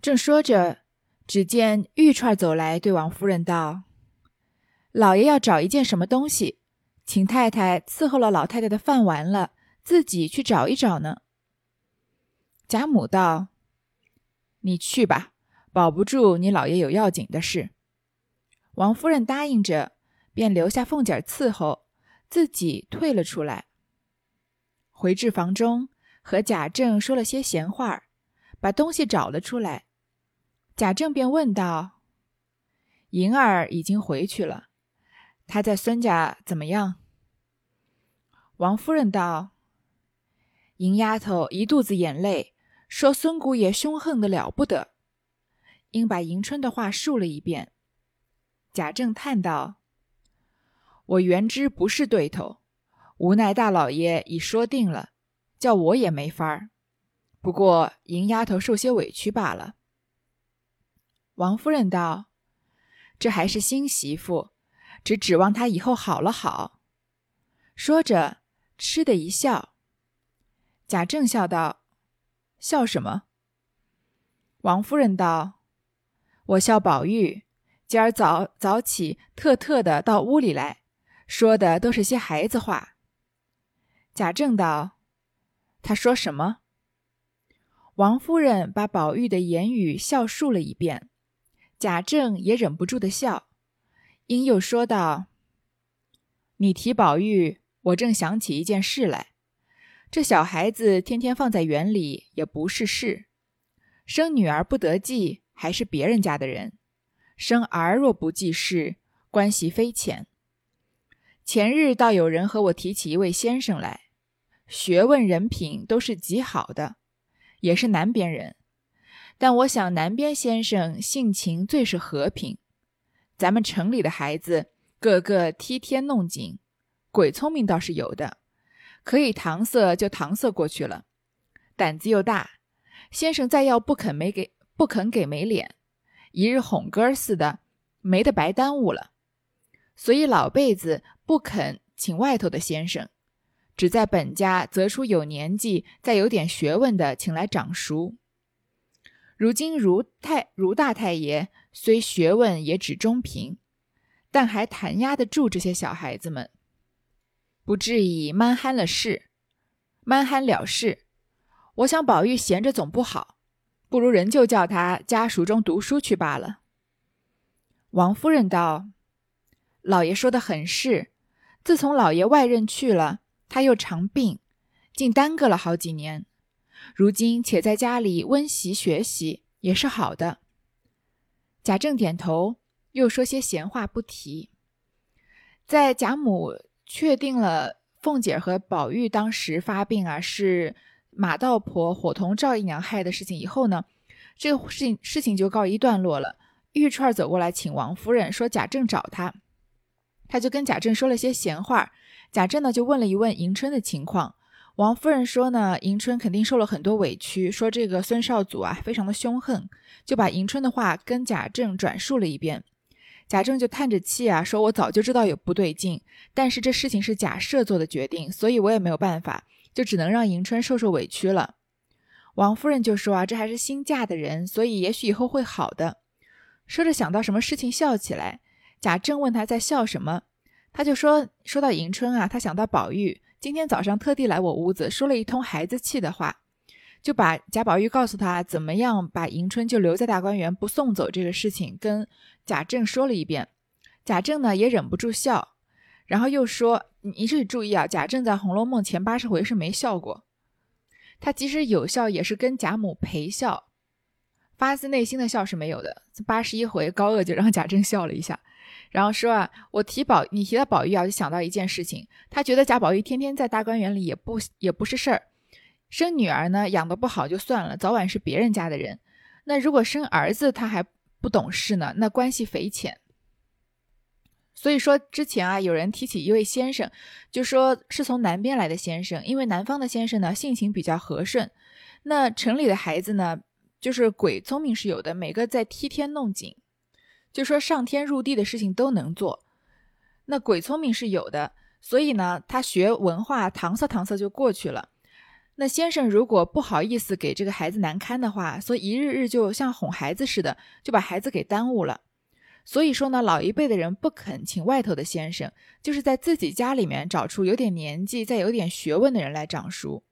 正说着，只见玉串走来，对王夫人道：“老爷要找一件什么东西，请太太伺候了老太太的饭完了，自己去找一找呢。”贾母道：“你去吧，保不住你老爷有要紧的事。”王夫人答应着，便留下凤姐伺候，自己退了出来。回至房中，和贾政说了些闲话，把东西找了出来。贾政便问道：“银儿已经回去了，她在孙家怎么样？”王夫人道：“银丫头一肚子眼泪，说孙姑爷凶横的了不得。”应把迎春的话述了一遍。贾政叹道：“我原知不是对头，无奈大老爷已说定了，叫我也没法儿。不过银丫头受些委屈罢了。”王夫人道：“这还是新媳妇，只指望她以后好了好。”说着，嗤的一笑。贾政笑道：“笑什么？”王夫人道：“我笑宝玉今儿早早起，特特的到屋里来，说的都是些孩子话。”贾政道：“他说什么？”王夫人把宝玉的言语笑述了一遍。贾政也忍不住的笑，因又说道：“你提宝玉，我正想起一件事来。这小孩子天天放在园里也不是事，生女儿不得计，还是别人家的人；生儿若不记事，关系非浅。前日倒有人和我提起一位先生来，学问人品都是极好的，也是南边人。”但我想，南边先生性情最是和平。咱们城里的孩子个个踢天弄井，鬼聪明倒是有的，可以搪塞就搪塞过去了。胆子又大，先生再要不肯没给不肯给没脸，一日哄哥似的，没得白耽误了。所以老辈子不肯请外头的先生，只在本家择出有年纪、再有点学问的，请来掌熟。如今如太如大太爷虽学问也只中平，但还弹压得住这些小孩子们，不至于蛮憨了事，蛮憨了事。我想宝玉闲着总不好，不如仍旧叫他家塾中读书去罢了。王夫人道：“老爷说的很是，自从老爷外任去了，他又常病，竟耽搁了好几年。”如今且在家里温习学习也是好的。贾政点头，又说些闲话不提。在贾母确定了凤姐和宝玉当时发病啊是马道婆伙同赵姨娘害的事情以后呢，这个事情事情就告一段落了。玉串走过来请王夫人说贾政找她，他就跟贾政说了些闲话。贾政呢就问了一问迎春的情况。王夫人说呢，迎春肯定受了很多委屈，说这个孙少祖啊非常的凶横，就把迎春的话跟贾政转述了一遍。贾政就叹着气啊，说我早就知道有不对劲，但是这事情是贾赦做的决定，所以我也没有办法，就只能让迎春受受委屈了。王夫人就说啊，这还是新嫁的人，所以也许以后会好的。说着想到什么事情笑起来，贾政问他在笑什么，他就说说到迎春啊，他想到宝玉。今天早上特地来我屋子，说了一通孩子气的话，就把贾宝玉告诉他怎么样把迎春就留在大观园不送走这个事情跟贾政说了一遍。贾政呢也忍不住笑，然后又说：“你这里注意啊，贾政在《红楼梦》前八十回是没笑过，他即使有笑也是跟贾母陪笑，发自内心的笑是没有的。八十一回高鹗就让贾政笑了一下。”然后说啊，我提宝，你提到宝玉啊，就想到一件事情。他觉得贾宝玉天天在大观园里也不也不是事儿，生女儿呢养得不好就算了，早晚是别人家的人。那如果生儿子他还不懂事呢，那关系匪浅。所以说之前啊，有人提起一位先生，就说是从南边来的先生，因为南方的先生呢性情比较和顺，那城里的孩子呢就是鬼聪明是有的，每个在踢天弄井。就说上天入地的事情都能做，那鬼聪明是有的，所以呢，他学文化搪塞搪塞就过去了。那先生如果不好意思给这个孩子难堪的话，所以一日日就像哄孩子似的，就把孩子给耽误了。所以说呢，老一辈的人不肯请外头的先生，就是在自己家里面找出有点年纪、再有点学问的人来掌书。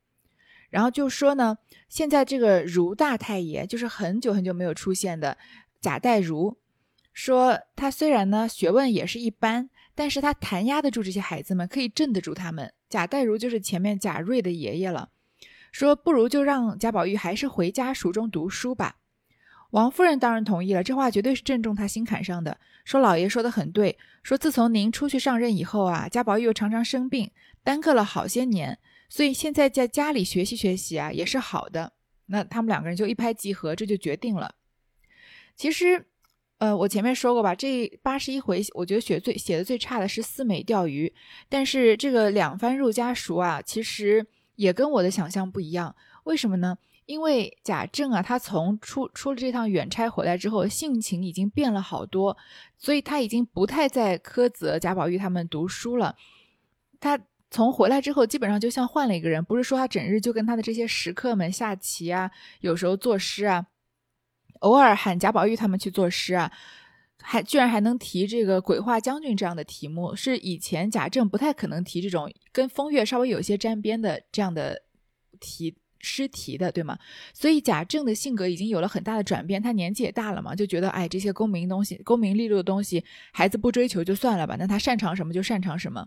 然后就说呢，现在这个儒大太爷，就是很久很久没有出现的贾代儒，说他虽然呢学问也是一般，但是他弹压得住这些孩子们，可以镇得住他们。贾代儒就是前面贾瑞的爷爷了，说不如就让贾宝玉还是回家塾中读书吧。王夫人当然同意了，这话绝对是正中他心坎上的。说老爷说的很对，说自从您出去上任以后啊，贾宝玉又常常生病，耽搁了好些年，所以现在在家里学习学习啊，也是好的。那他们两个人就一拍即合，这就决定了。其实，呃，我前面说过吧，这八十一回，我觉得写最写的最差的是四美钓鱼，但是这个两番入家塾啊，其实也跟我的想象不一样。为什么呢？因为贾政啊，他从出出了这趟远差回来之后，性情已经变了好多，所以他已经不太在苛责贾宝玉他们读书了。他从回来之后，基本上就像换了一个人，不是说他整日就跟他的这些食客们下棋啊，有时候作诗啊，偶尔喊贾宝玉他们去作诗啊，还居然还能提这个鬼话将军这样的题目，是以前贾政不太可能提这种跟风月稍微有些沾边的这样的题。诗题的对吗？所以贾政的性格已经有了很大的转变，他年纪也大了嘛，就觉得哎，这些功名东西、功名利禄的东西，孩子不追求就算了吧。那他擅长什么就擅长什么。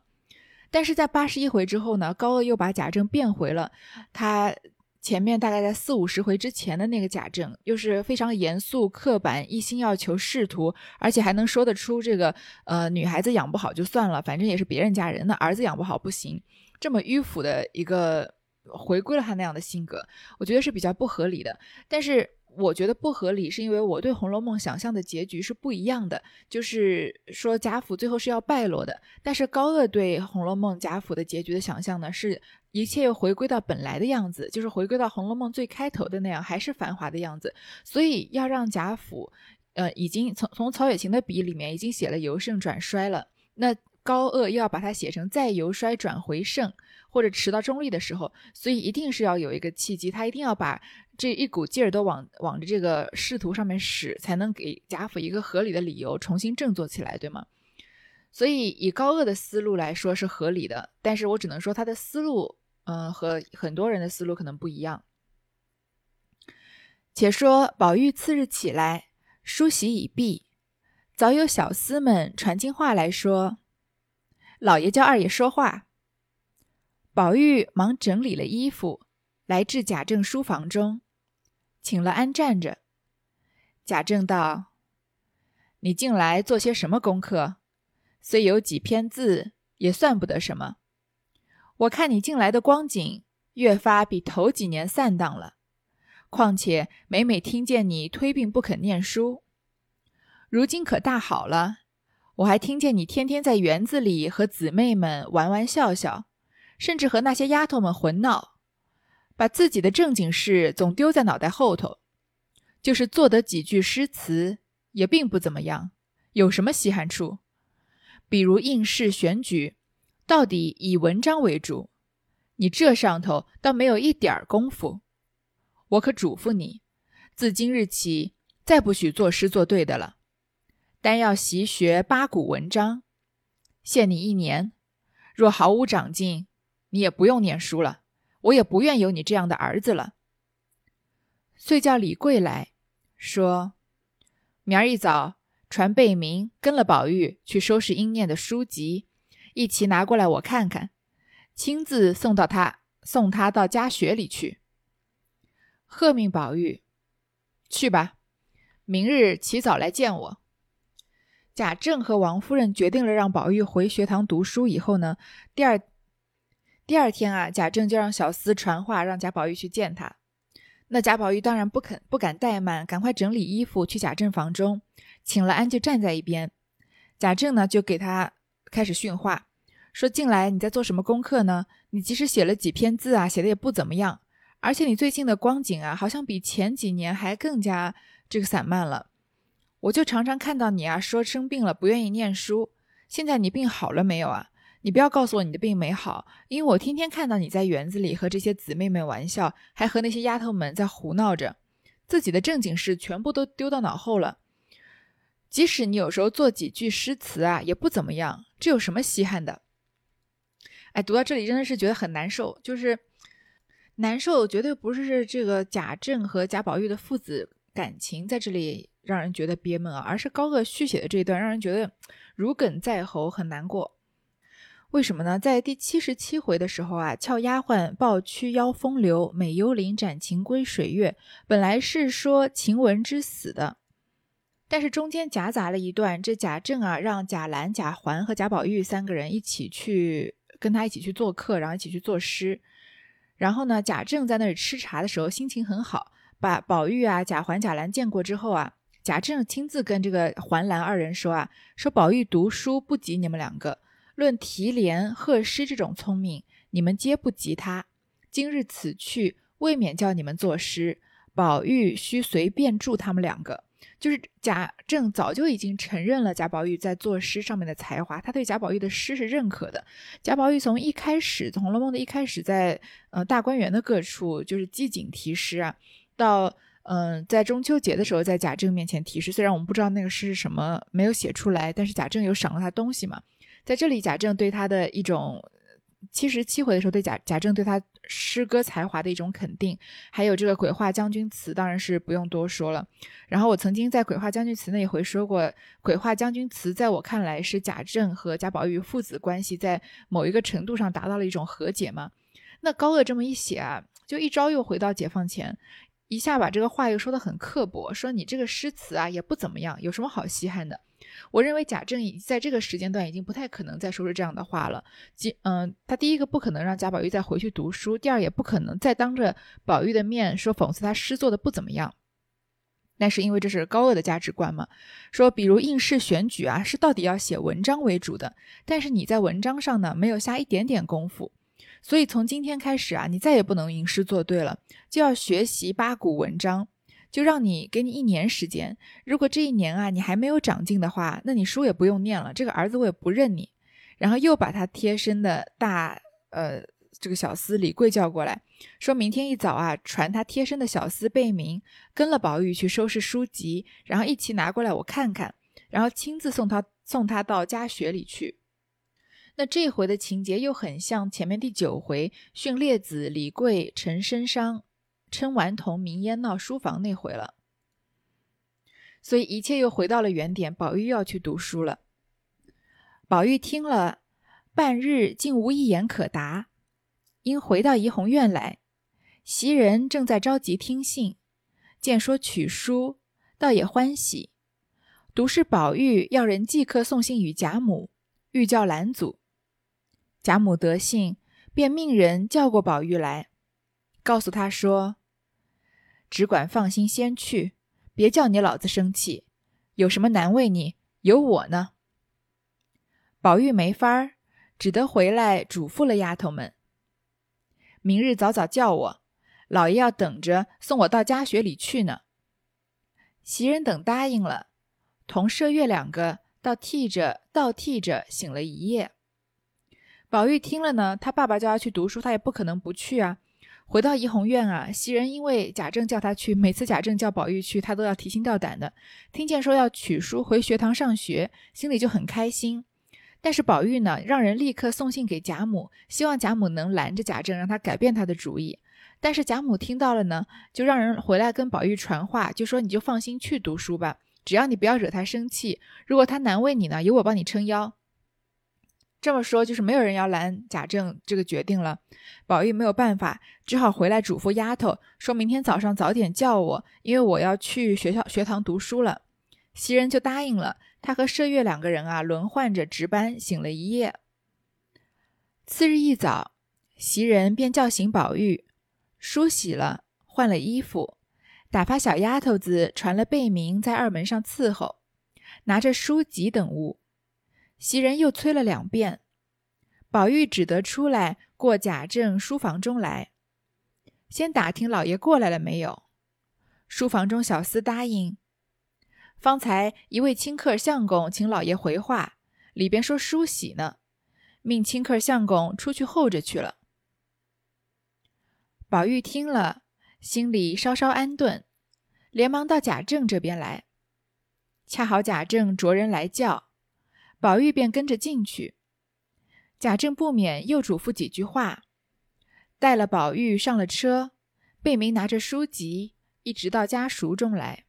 但是在八十一回之后呢，高鹗又把贾政变回了他前面大概在四五十回之前的那个贾政，又是非常严肃刻板，一心要求仕途，而且还能说得出这个呃女孩子养不好就算了，反正也是别人家人，那儿子养不好不行，这么迂腐的一个。回归了他那样的性格，我觉得是比较不合理的。但是我觉得不合理，是因为我对《红楼梦》想象的结局是不一样的。就是说贾府最后是要败落的，但是高鹗对《红楼梦》贾府的结局的想象呢，是一切又回归到本来的样子，就是回归到《红楼梦》最开头的那样，还是繁华的样子。所以要让贾府，呃，已经从从曹雪芹的笔里面已经写了由盛转衰了，那高鹗又要把它写成再由衰转回盛。或者迟到中立的时候，所以一定是要有一个契机，他一定要把这一股劲儿都往往着这个仕途上面使，才能给贾府一个合理的理由重新振作起来，对吗？所以以高鹗的思路来说是合理的，但是我只能说他的思路，嗯，和很多人的思路可能不一样。且说宝玉次日起来，梳洗已毕，早有小厮们传进话来说：“老爷叫二爷说话。”宝玉忙整理了衣服，来至贾政书房中，请了安站着。贾政道：“你近来做些什么功课？虽有几篇字，也算不得什么。我看你近来的光景，越发比头几年散荡了。况且每每听见你推病不肯念书，如今可大好了。我还听见你天天在园子里和姊妹们玩玩笑笑。”甚至和那些丫头们混闹，把自己的正经事总丢在脑袋后头，就是做得几句诗词，也并不怎么样。有什么稀罕处？比如应试选举，到底以文章为主，你这上头倒没有一点儿功夫。我可嘱咐你，自今日起，再不许作诗作对的了，单要习学八股文章。限你一年，若毫无长进。你也不用念书了，我也不愿有你这样的儿子了。遂叫李贵来说：“明儿一早传贝明跟了宝玉去收拾应念的书籍，一齐拿过来我看看，亲自送到他送他到家学里去。”贺命宝玉去吧，明日起早来见我。贾政和王夫人决定了让宝玉回学堂读书以后呢，第二。第二天啊，贾政就让小厮传话，让贾宝玉去见他。那贾宝玉当然不肯，不敢怠慢，赶快整理衣服去贾政房中，请了安就站在一边。贾政呢就给他开始训话，说：“近来你在做什么功课呢？你即使写了几篇字啊，写的也不怎么样，而且你最近的光景啊，好像比前几年还更加这个散漫了。我就常常看到你啊，说生病了不愿意念书，现在你病好了没有啊？”你不要告诉我你的病没好，因为我天天看到你在园子里和这些姊妹们玩笑，还和那些丫头们在胡闹着，自己的正经事全部都丢到脑后了。即使你有时候做几句诗词啊，也不怎么样，这有什么稀罕的？哎，读到这里真的是觉得很难受，就是难受，绝对不是这个贾政和贾宝玉的父子感情在这里让人觉得憋闷啊，而是高鹗续写的这一段让人觉得如鲠在喉，很难过。为什么呢？在第七十七回的时候啊，俏丫鬟抱屈邀风流，美幽灵斩情归水月，本来是说晴雯之死的，但是中间夹杂了一段，这贾政啊让贾兰、贾环和贾宝玉三个人一起去跟他一起去做客，然后一起去作诗。然后呢，贾政在那里吃茶的时候心情很好，把宝玉啊、贾环、贾兰见过之后啊，贾政亲自跟这个环兰二人说啊，说宝玉读书不及你们两个。论提联贺诗这种聪明，你们皆不及他。今日此去，未免叫你们作诗。宝玉须随便助他们两个。就是贾政早就已经承认了贾宝玉在作诗上面的才华，他对贾宝玉的诗是认可的。贾宝玉从一开始《红楼梦》的一开始，在呃大观园的各处就是机警题诗啊，到嗯在中秋节的时候在贾政面前提诗，虽然我们不知道那个诗是什么，没有写出来，但是贾政有赏了他东西嘛。在这里，贾政对他的一种七十七回的时候，对贾贾政对他诗歌才华的一种肯定，还有这个《鬼话将军词》，当然是不用多说了。然后我曾经在《鬼话将军词》那一回说过，《鬼话将军词》在我看来是贾政和贾宝玉父子关系在某一个程度上达到了一种和解嘛。那高鹗这么一写啊，就一招又回到解放前，一下把这个话又说得很刻薄，说你这个诗词啊也不怎么样，有什么好稀罕的？我认为贾政已在这个时间段已经不太可能再说出这样的话了。即嗯，他第一个不可能让贾宝玉再回去读书，第二也不可能再当着宝玉的面说讽刺他诗做的不怎么样。那是因为这是高鹗的价值观嘛？说比如应试选举啊，是到底要写文章为主的，但是你在文章上呢没有下一点点功夫，所以从今天开始啊，你再也不能吟诗作对了，就要学习八股文章。就让你给你一年时间，如果这一年啊你还没有长进的话，那你书也不用念了，这个儿子我也不认你。然后又把他贴身的大呃这个小厮李贵叫过来，说明天一早啊传他贴身的小厮贝明跟了宝玉去收拾书籍，然后一起拿过来我看看，然后亲自送他送他到家学里去。那这回的情节又很像前面第九回训列子李贵陈生商。称顽童明烟闹书房那回了，所以一切又回到了原点。宝玉要去读书了。宝玉听了半日，竟无一言可答，因回到怡红院来，袭人正在着急听信，见说取书，倒也欢喜。独是宝玉要人即刻送信与贾母，欲叫兰祖。贾母得信，便命人叫过宝玉来，告诉他说。只管放心，先去，别叫你老子生气。有什么难为你，有我呢。宝玉没法儿，只得回来嘱咐了丫头们：明日早早叫我，老爷要等着送我到家学里去呢。袭人等答应了，同麝月两个倒替着倒替着醒了一夜。宝玉听了呢，他爸爸叫他去读书，他也不可能不去啊。回到怡红院啊，袭人因为贾政叫他去，每次贾政叫宝玉去，他都要提心吊胆的。听见说要取书回学堂上学，心里就很开心。但是宝玉呢，让人立刻送信给贾母，希望贾母能拦着贾政，让他改变他的主意。但是贾母听到了呢，就让人回来跟宝玉传话，就说你就放心去读书吧，只要你不要惹他生气。如果他难为你呢，有我帮你撑腰。这么说就是没有人要拦贾政这个决定了，宝玉没有办法，只好回来嘱咐丫头，说明天早上早点叫我，因为我要去学校学堂读书了。袭人就答应了，他和麝月两个人啊轮换着值班，醒了一夜。次日一早，袭人便叫醒宝玉，梳洗了，换了衣服，打发小丫头子传了贝名在二门上伺候，拿着书籍等物。袭人又催了两遍，宝玉只得出来过贾政书房中来，先打听老爷过来了没有。书房中小厮答应，方才一位清客相公请老爷回话，里边说梳洗呢。命清客相公出去候着去了。宝玉听了，心里稍稍安顿，连忙到贾政这边来。恰好贾政着人来叫，宝玉便跟着进去。贾政不免又嘱咐几句话，带了宝玉上了车，贝明拿着书籍一直到家塾中来。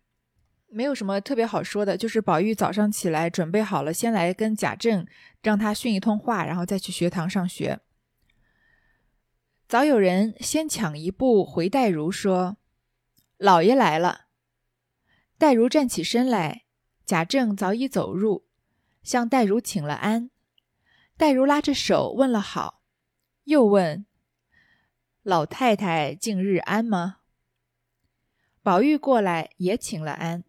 没有什么特别好说的，就是宝玉早上起来准备好了，先来跟贾政让他训一通话，然后再去学堂上学。早有人先抢一步回黛如说：“老爷来了。”黛如站起身来，贾政早已走入，向黛如请了安。黛如拉着手问了好，又问：“老太太近日安吗？”宝玉过来也请了安。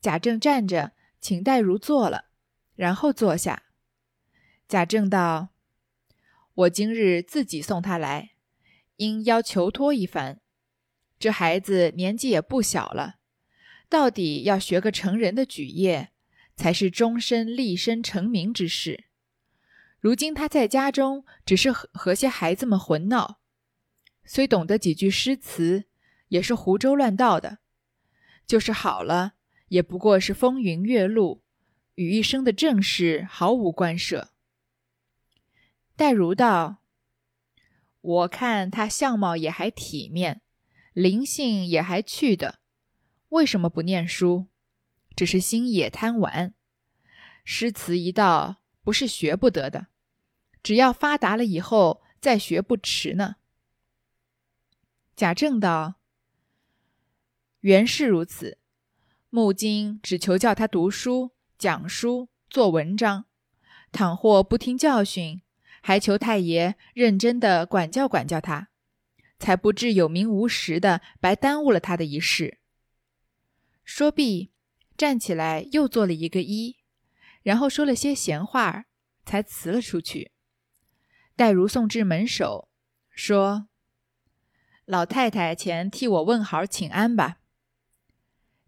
贾政站着，请黛如坐了，然后坐下。贾政道：“我今日自己送他来，因要求托一番。这孩子年纪也不小了，到底要学个成人的举业，才是终身立身成名之事。如今他在家中只是和和些孩子们混闹，虽懂得几句诗词，也是胡诌乱道的。就是好了。”也不过是风云月露，与一生的正事毫无关涉。戴如道：“我看他相貌也还体面，灵性也还去的，为什么不念书？只是心也贪玩。诗词一道，不是学不得的，只要发达了以后再学不迟呢。”贾政道：“原是如此。”木金只求叫他读书、讲书、做文章，倘或不听教训，还求太爷认真的管教管教他，才不至有名无实的白耽误了他的一世。说毕，站起来又做了一个揖，然后说了些闲话，才辞了出去。黛如送至门首，说：“老太太前替我问好请安吧。”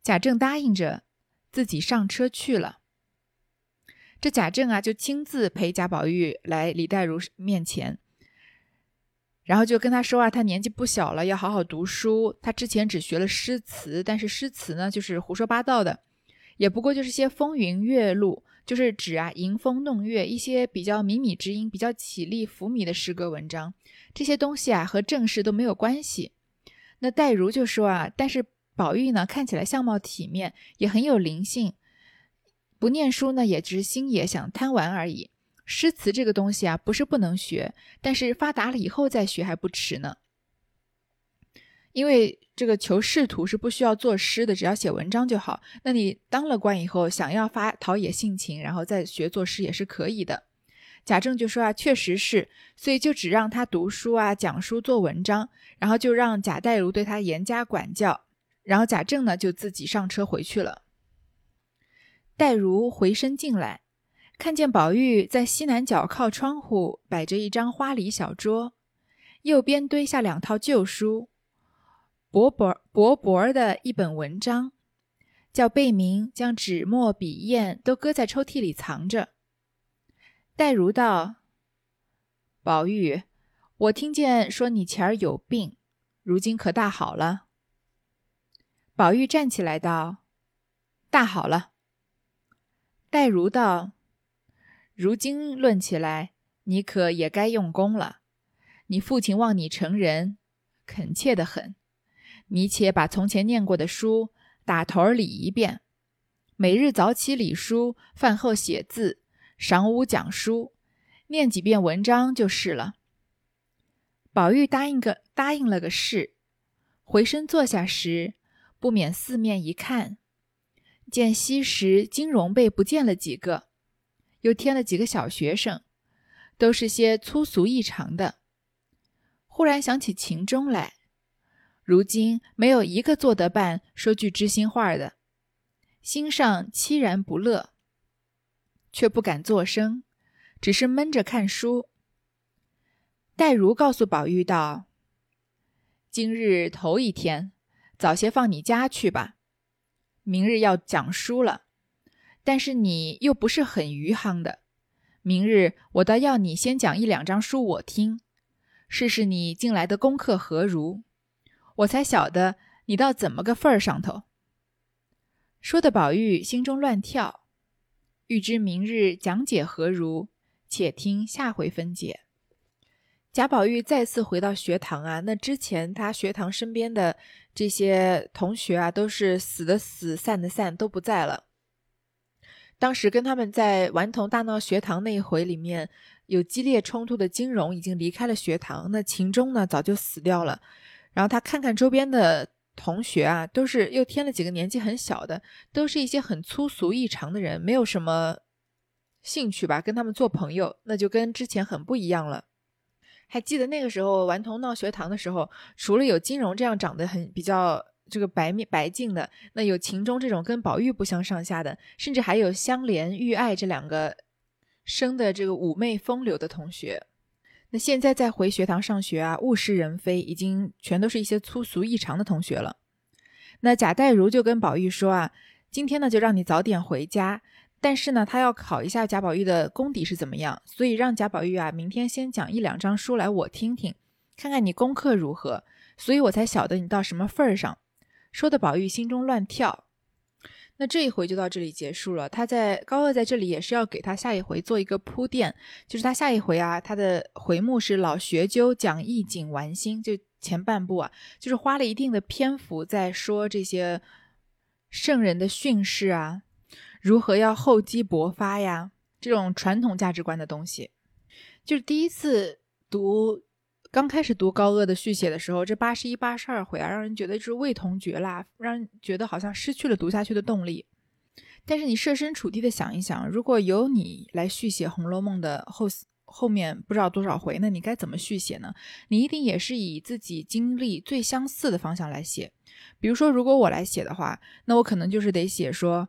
贾政答应着，自己上车去了。这贾政啊，就亲自陪贾宝玉来李黛如面前，然后就跟他说啊，他年纪不小了，要好好读书。他之前只学了诗词，但是诗词呢，就是胡说八道的，也不过就是些风云月露，就是指啊迎风弄月，一些比较靡靡之音、比较绮丽浮靡的诗歌文章。这些东西啊，和正事都没有关系。那黛如就说啊，但是。宝玉呢，看起来相貌体面，也很有灵性。不念书呢，也只是心也想贪玩而已。诗词这个东西啊，不是不能学，但是发达了以后再学还不迟呢。因为这个求仕途是不需要作诗的，只要写文章就好。那你当了官以后，想要发陶冶性情，然后再学作诗也是可以的。贾政就说啊，确实是，所以就只让他读书啊，讲书做文章，然后就让贾代儒对他严加管教。然后贾政呢就自己上车回去了。黛如回身进来，看见宝玉在西南角靠窗户摆着一张花梨小桌，右边堆下两套旧书，薄薄薄薄的一本文章，叫贝明将纸墨笔砚都搁在抽屉里藏着。黛如道：“宝玉，我听见说你前儿有病，如今可大好了？”宝玉站起来道：“大好了。”黛如道：“如今论起来，你可也该用功了。你父亲望你成人，恳切的很。你且把从前念过的书打头理一遍，每日早起理书，饭后写字，晌午讲书，念几遍文章就是了。”宝玉答应个答应了个事，回身坐下时。不免四面一看，见西时金荣辈不见了几个，又添了几个小学生，都是些粗俗异常的。忽然想起秦钟来，如今没有一个做得办说句知心话的，心上凄然不乐，却不敢作声，只是闷着看书。黛如告诉宝玉道：“今日头一天。”早些放你家去吧，明日要讲书了。但是你又不是很余杭的，明日我倒要你先讲一两章书我听，试试你近来的功课何如，我才晓得你到怎么个份儿上头。说的宝玉心中乱跳，欲知明日讲解何如，且听下回分解。贾宝玉再次回到学堂啊，那之前他学堂身边的这些同学啊，都是死的死，散的散，都不在了。当时跟他们在顽童大闹学堂那一回里面有激烈冲突的金荣已经离开了学堂，那秦钟呢早就死掉了。然后他看看周边的同学啊，都是又添了几个年纪很小的，都是一些很粗俗异常的人，没有什么兴趣吧，跟他们做朋友，那就跟之前很不一样了。还记得那个时候顽童闹学堂的时候，除了有金荣这样长得很比较。这个白面白净的，那有秦钟这种跟宝玉不相上下的，甚至还有香莲、玉爱这两个生的这个妩媚风流的同学。那现在再回学堂上学啊，物是人非，已经全都是一些粗俗异常的同学了。那贾代儒就跟宝玉说啊，今天呢就让你早点回家，但是呢他要考一下贾宝玉的功底是怎么样，所以让贾宝玉啊明天先讲一两章书来我听听，看看你功课如何，所以我才晓得你到什么份儿上。说的宝玉心中乱跳，那这一回就到这里结束了。他在高鹗在这里也是要给他下一回做一个铺垫，就是他下一回啊，他的回目是老学究讲义景玩心，就前半部啊，就是花了一定的篇幅在说这些圣人的训示啊，如何要厚积薄发呀，这种传统价值观的东西，就是第一次读。刚开始读高鹗的续写的时候，这八十一、八十二回啊，让人觉得就是味同嚼蜡，让人觉得好像失去了读下去的动力。但是你设身处地的想一想，如果由你来续写《红楼梦》的后后面不知道多少回，那你该怎么续写呢？你一定也是以自己经历最相似的方向来写。比如说，如果我来写的话，那我可能就是得写说，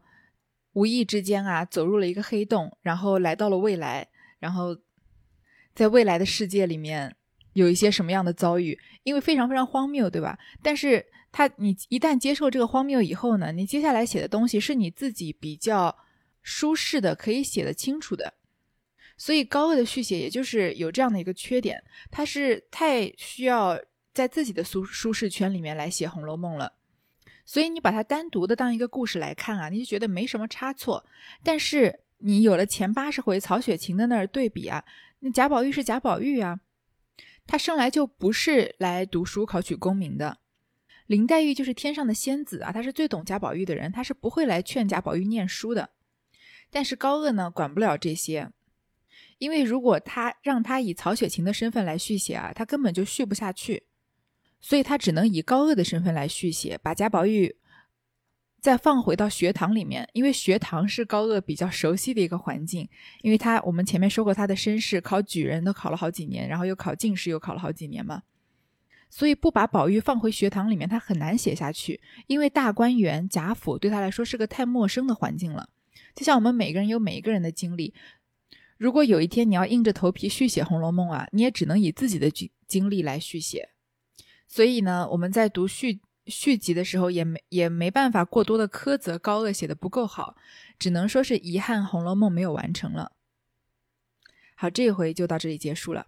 无意之间啊，走入了一个黑洞，然后来到了未来，然后在未来的世界里面。有一些什么样的遭遇，因为非常非常荒谬，对吧？但是他，你一旦接受这个荒谬以后呢，你接下来写的东西是你自己比较舒适的，可以写得清楚的。所以高鹗的续写，也就是有这样的一个缺点，他是太需要在自己的舒舒适圈里面来写《红楼梦》了。所以你把它单独的当一个故事来看啊，你就觉得没什么差错。但是你有了前八十回曹雪芹的那儿对比啊，那贾宝玉是贾宝玉啊。他生来就不是来读书考取功名的，林黛玉就是天上的仙子啊，她是最懂贾宝玉的人，她是不会来劝贾宝玉念书的。但是高鹗呢，管不了这些，因为如果他让他以曹雪芹的身份来续写啊，他根本就续不下去，所以他只能以高鹗的身份来续写，把贾宝玉。再放回到学堂里面，因为学堂是高鹗比较熟悉的一个环境，因为他我们前面说过他的身世，考举人都考了好几年，然后又考进士又考了好几年嘛，所以不把宝玉放回学堂里面，他很难写下去，因为大观园贾府对他来说是个太陌生的环境了。就像我们每个人有每一个人的经历，如果有一天你要硬着头皮续写《红楼梦》啊，你也只能以自己的经经历来续写。所以呢，我们在读续。续集的时候也没也没办法过多的苛责高鹗写的不够好，只能说是遗憾《红楼梦》没有完成了。好，这一回就到这里结束了。